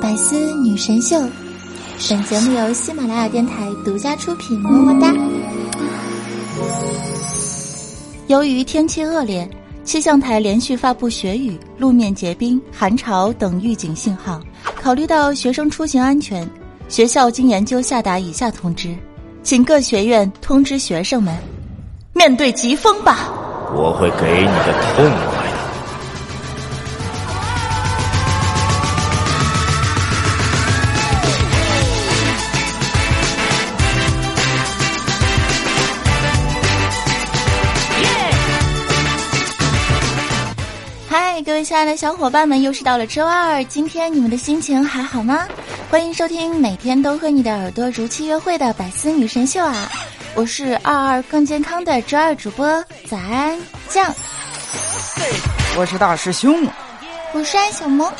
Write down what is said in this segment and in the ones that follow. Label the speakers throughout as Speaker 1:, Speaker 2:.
Speaker 1: 百思女神秀，本节目由喜马拉雅电台独家出品，么么哒。由于天气恶劣，气象台连续发布雪雨、路面结冰、寒潮等预警信号。考虑到学生出行安全，学校经研究下达以下通知，请各学院通知学生们，面对疾风吧。
Speaker 2: 我会给你个痛
Speaker 1: 亲爱的小伙伴们，又是到了周二，今天你们的心情还好吗？欢迎收听每天都和你的耳朵如期约会的百思女神秀啊！我是二二更健康的周二主播早安酱，
Speaker 3: 我是大师兄，
Speaker 1: 我是安小萌。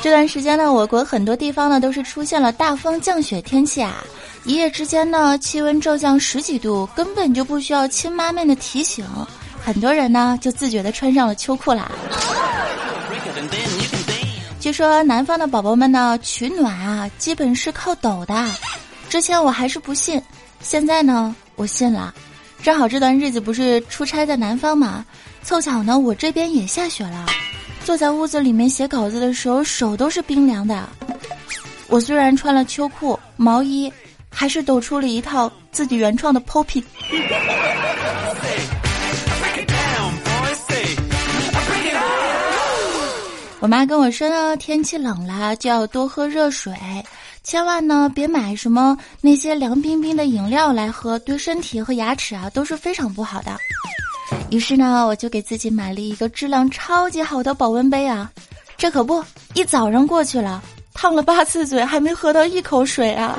Speaker 1: 这段时间呢，我国很多地方呢都是出现了大风降雪天气啊。一夜之间呢，气温骤降十几度，根本就不需要亲妈们的提醒，很多人呢就自觉的穿上了秋裤啦。据说南方的宝宝们呢取暖啊，基本是靠抖的。之前我还是不信，现在呢我信了。正好这段日子不是出差在南方嘛，凑巧呢我这边也下雪了。坐在屋子里面写稿子的时候，手都是冰凉的。我虽然穿了秋裤、毛衣。还是抖出了一套自己原创的 poppy。我妈跟我说呢，天气冷了就要多喝热水，千万呢别买什么那些凉冰冰的饮料来喝，对身体和牙齿啊都是非常不好的。于是呢，我就给自己买了一个质量超级好的保温杯啊，这可不，一早上过去了，烫了八次嘴，还没喝到一口水啊。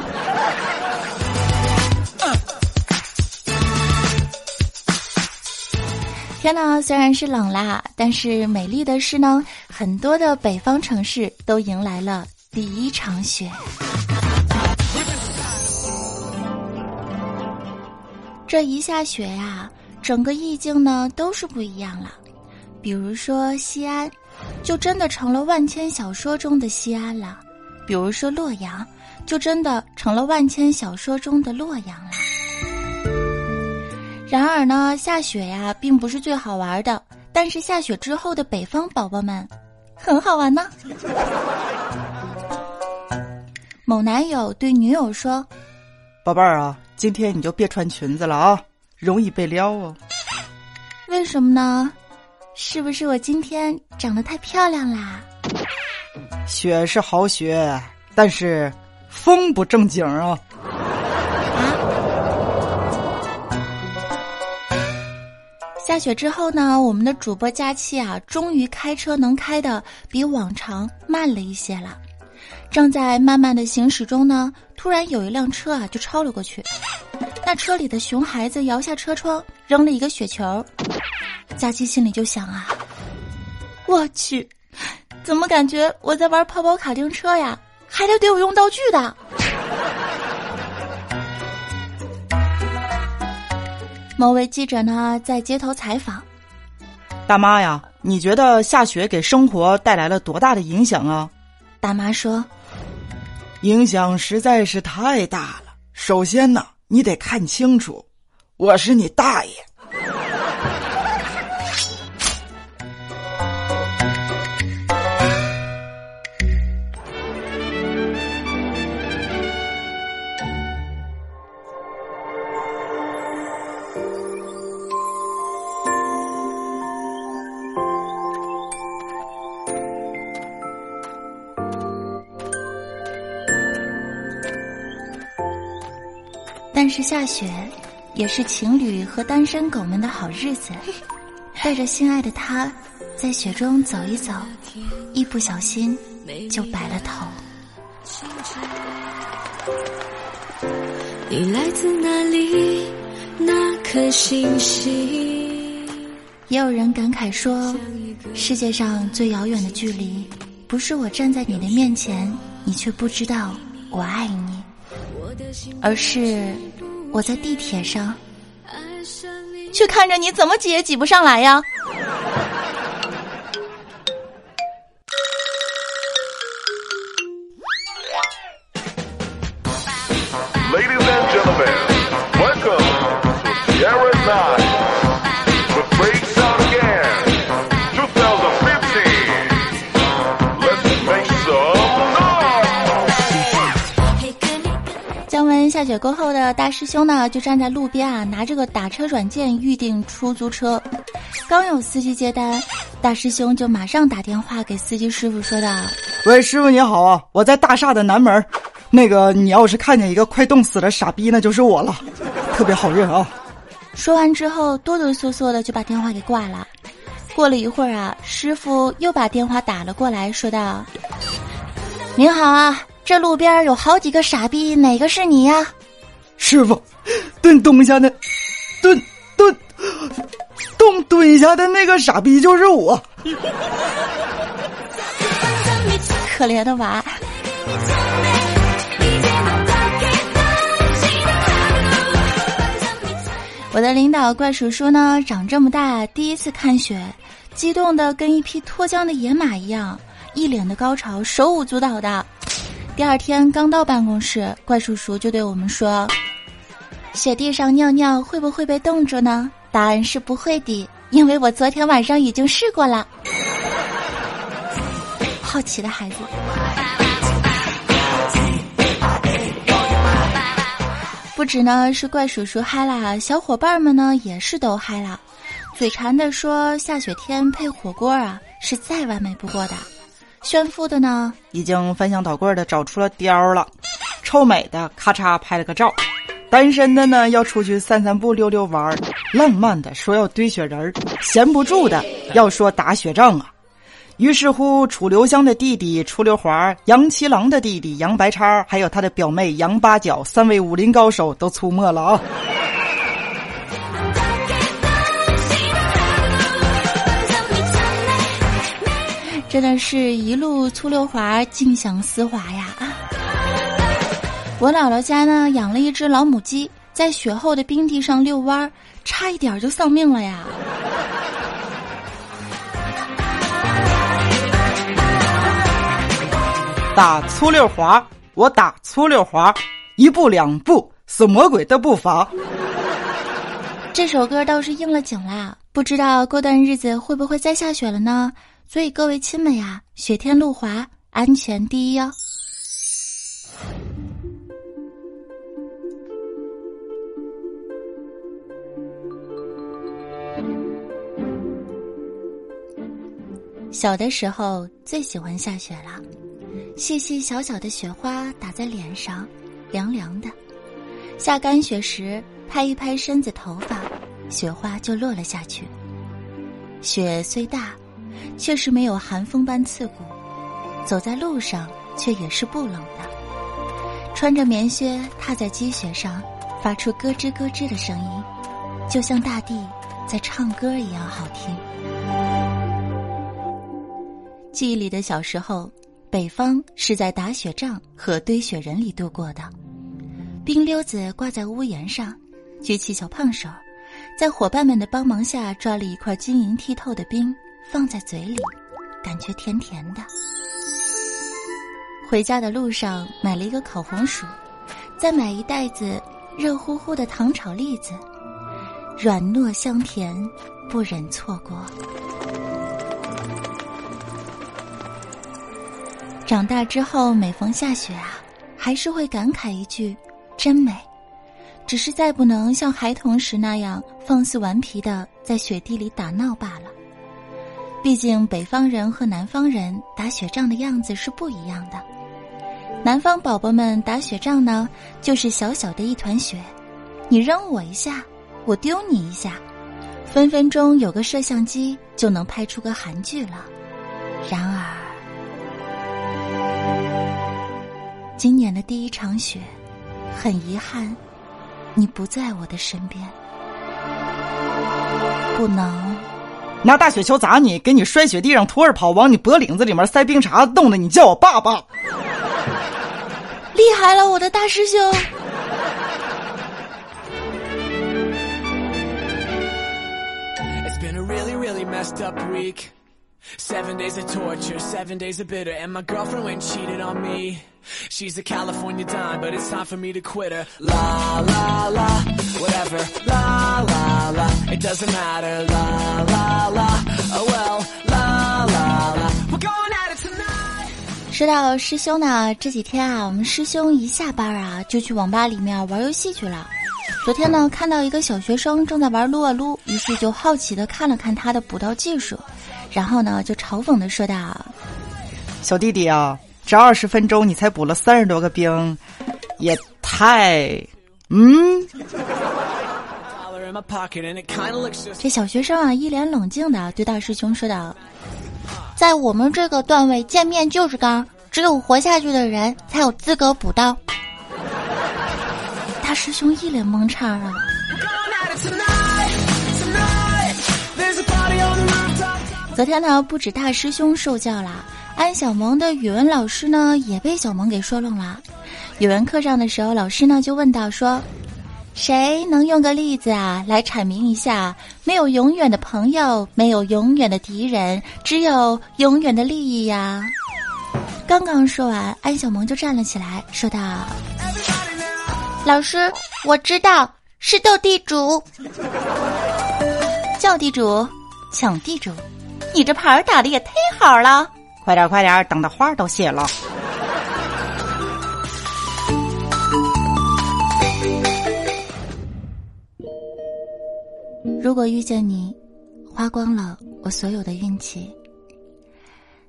Speaker 1: 天呐，虽然是冷啦，但是美丽的是呢，很多的北方城市都迎来了第一场雪。这一下雪呀，整个意境呢都是不一样了。比如说西安，就真的成了万千小说中的西安了；比如说洛阳，就真的成了万千小说中的洛阳了。然而呢，下雪呀，并不是最好玩的。但是下雪之后的北方宝宝们，很好玩呢。某男友对女友说：“
Speaker 3: 宝贝儿啊，今天你就别穿裙子了啊，容易被撩哦。”
Speaker 1: 为什么呢？是不是我今天长得太漂亮啦？
Speaker 3: 雪是好雪，但是风不正经啊。
Speaker 1: 下雪之后呢，我们的主播佳期啊，终于开车能开的比往常慢了一些了。正在慢慢的行驶中呢，突然有一辆车啊就超了过去。那车里的熊孩子摇下车窗，扔了一个雪球。佳期心里就想啊，我去，怎么感觉我在玩跑跑卡丁车呀？还得得我用道具的。某位记者呢在街头采访，
Speaker 3: 大妈呀，你觉得下雪给生活带来了多大的影响啊？
Speaker 1: 大妈说，
Speaker 3: 影响实在是太大了。首先呢，你得看清楚，我是你大爷。
Speaker 1: 但是下雪，也是情侣和单身狗们的好日子。带着心爱的他，在雪中走一走，一不小心就白了头。你来自哪里？那颗星星。也有人感慨说，世界上最遥远的距离，不是我站在你的面前，你却不知道我爱你。而是我在地铁上，却看着你怎么挤也挤不上来呀。
Speaker 4: Ladies and gentlemen, welcome to Tiara Nine The breaks out again, 2015. Let's make mine.
Speaker 1: 降温下雪过后的大。师兄呢，就站在路边啊，拿着个打车软件预订出租车。刚有司机接单，大师兄就马上打电话给司机师傅说道：“
Speaker 3: 喂，师傅你好啊，我在大厦的南门。那个你要是看见一个快冻死的傻逼，那就是我了，特别好认啊。”
Speaker 1: 说完之后，哆哆嗦嗦的就把电话给挂了。过了一会儿啊，师傅又把电话打了过来，说道：“您好啊。”这路边有好几个傻逼，哪个是你呀？
Speaker 3: 师傅，蹲蹲下的，蹲蹲蹲蹲下的那个傻逼就是我。
Speaker 1: 可怜的娃。我的领导怪叔叔呢，长这么大第一次看雪，激动的跟一匹脱缰的野马一样，一脸的高潮，手舞足蹈的。第二天刚到办公室，怪叔叔就对我们说：“雪地上尿尿会不会被冻住呢？”答案是不会的，因为我昨天晚上已经试过了。好奇的孩子。不止呢是怪叔叔嗨啦，小伙伴们呢也是都嗨啦，嘴馋的说下雪天配火锅啊是再完美不过的。炫富的呢，
Speaker 3: 已经翻箱倒柜的找出了貂了；臭美的咔嚓拍了个照；单身的呢，要出去散散步、溜溜弯儿；浪漫的说要堆雪人儿；闲不住的要说打雪仗啊。于是乎，楚留香的弟弟楚留华、杨七郎的弟弟杨白叉，还有他的表妹杨八角，三位武林高手都出没了啊。
Speaker 1: 真的是一路粗溜滑，尽享丝滑呀！啊，我姥姥家呢养了一只老母鸡，在雪后的冰地上遛弯儿，差一点就丧命了呀！
Speaker 3: 打粗溜滑，我打粗溜滑，一步两步是魔鬼的步伐。
Speaker 1: 这首歌倒是应了景啦，不知道过段日子会不会再下雪了呢？所以各位亲们呀，雪天路滑，安全第一哦。小的时候最喜欢下雪了，细细小小的雪花打在脸上，凉凉的。下干雪时，拍一拍身子头发，雪花就落了下去。雪虽大。却是没有寒风般刺骨，走在路上却也是不冷的。穿着棉靴踏在积雪上，发出咯吱咯吱的声音，就像大地在唱歌一样好听。记忆里的小时候，北方是在打雪仗和堆雪人里度过的。冰溜子挂在屋檐上，举起小胖手，在伙伴们的帮忙下抓了一块晶莹剔透的冰。放在嘴里，感觉甜甜的。回家的路上买了一个烤红薯，再买一袋子热乎乎的糖炒栗子，软糯香甜，不忍错过。长大之后，每逢下雪啊，还是会感慨一句：“真美。”只是再不能像孩童时那样放肆顽皮的在雪地里打闹罢了。毕竟北方人和南方人打雪仗的样子是不一样的。南方宝宝们打雪仗呢，就是小小的一团雪，你扔我一下，我丢你一下，分分钟有个摄像机就能拍出个韩剧了。然而，今年的第一场雪，很遗憾，你不在我的身边，不能。
Speaker 3: 拿大雪球砸你，给你摔雪地上徒儿跑，往你脖领子里面塞冰碴，冻得你叫我爸爸。
Speaker 1: 厉害了，我的大师兄。Seven days of torture, seven days of bitter, and my girlfriend went cheated on me. She's a California dime, but it's time for me to quit her. La la la, whatever. La la la, it doesn't matter. La la la, oh well. La la la, we're going at it tonight. 说到师兄呢，这几天啊，我们师兄一下班啊，就去网吧里面玩游戏去了。昨天呢，看到一个小学生正在玩撸啊撸，于是就好奇的看了看他的补刀技术，然后呢，就嘲讽的说道：“
Speaker 3: 小弟弟啊，这二十分钟你才补了三十多个兵，也太……嗯。”
Speaker 1: 这小学生啊，一脸冷静的对大师兄说道：“在我们这个段位，见面就是刚，只有活下去的人才有资格补刀。”大师兄一脸懵叉啊！昨天呢，不止大师兄受教了，安小萌的语文老师呢也被小萌给说愣了。语文课上的时候，老师呢就问到说：“谁能用个例子啊来阐明一下？没有永远的朋友，没有永远的敌人，只有永远的利益呀！”刚刚说完，安小萌就站了起来，说道。老师，我知道是斗地主，叫地主，抢地主，你这牌打的也忒好了！
Speaker 3: 快点快点，等的话都谢了。
Speaker 1: 如果遇见你，花光了我所有的运气，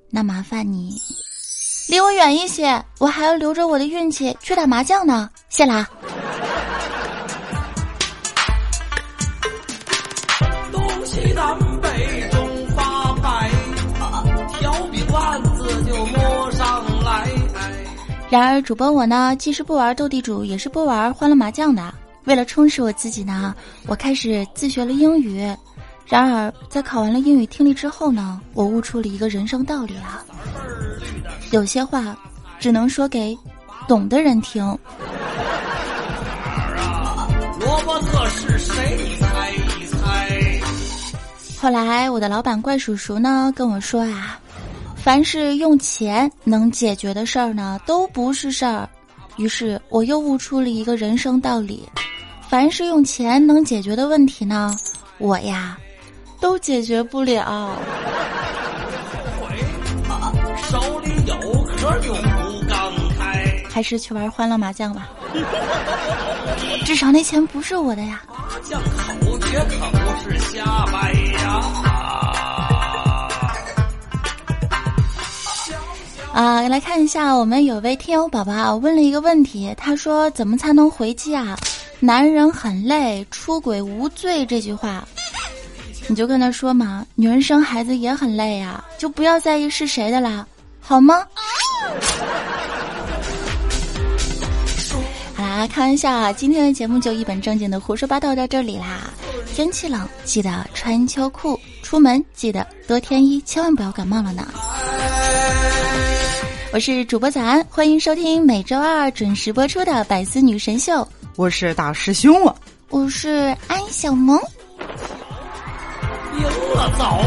Speaker 1: 那麻烦你。离我远一些，我还要留着我的运气去打麻将呢。谢啦。然而，主播我呢，既是不玩斗地主，也是不玩欢乐麻将的。为了充实我自己呢，我开始自学了英语。然而，在考完了英语听力之后呢，我悟出了一个人生道理啊。有些话，只能说给懂的人听。罗伯特是谁？你猜一猜。后来，我的老板怪叔叔呢跟我说啊，凡是用钱能解决的事儿呢，都不是事儿。于是，我又悟出了一个人生道理：凡是用钱能解决的问题呢，我呀，都解决不了。手里有壳就不刚开还是去玩欢乐麻将吧，至少那钱不是我的呀。麻将口诀可不是瞎掰啊，来看一下，我们有位听友宝宝问了一个问题，他说：“怎么才能回击啊？男人很累，出轨无罪。”这句话，你就跟他说嘛，女人生孩子也很累呀，就不要在意是谁的啦。好吗？好啦，开玩笑啊！今天的节目就一本正经的胡说八道到这里啦。天气冷，记得穿秋裤，出门记得多添衣，千万不要感冒了呢。我是主播早安，欢迎收听每周二准时播出的《百思女神秀》。
Speaker 3: 我是大师兄啊，
Speaker 1: 我是安小萌。赢了，走。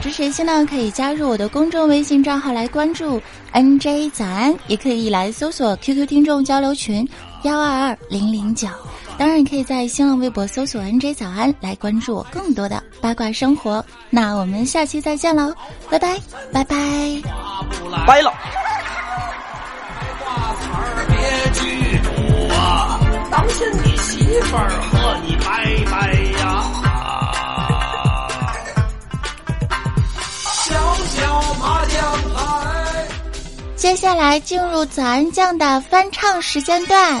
Speaker 1: 支持新呢可以加入我的公众微信账号来关注 NJ 早安，也可以来搜索 QQ 听众交流群幺二二零零九。当然，也可以在新浪微博搜索 NJ 早安来关注我更多的八卦生活。那我们下期再见喽，拜拜拜拜，
Speaker 3: 拜了。当心你媳妇儿和你拜拜呀。
Speaker 1: 接下来进入早安酱的翻唱时间段。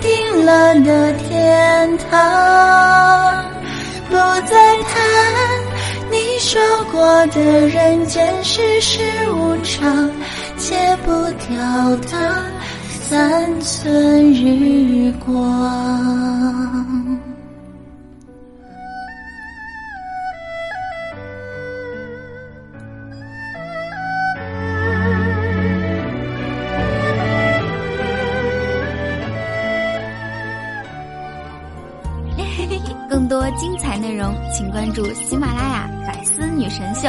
Speaker 1: 定了的天堂，不再谈你说过的人间世事无常，戒不掉的三寸日光。
Speaker 5: 请关注喜马拉雅《百思女神秀》。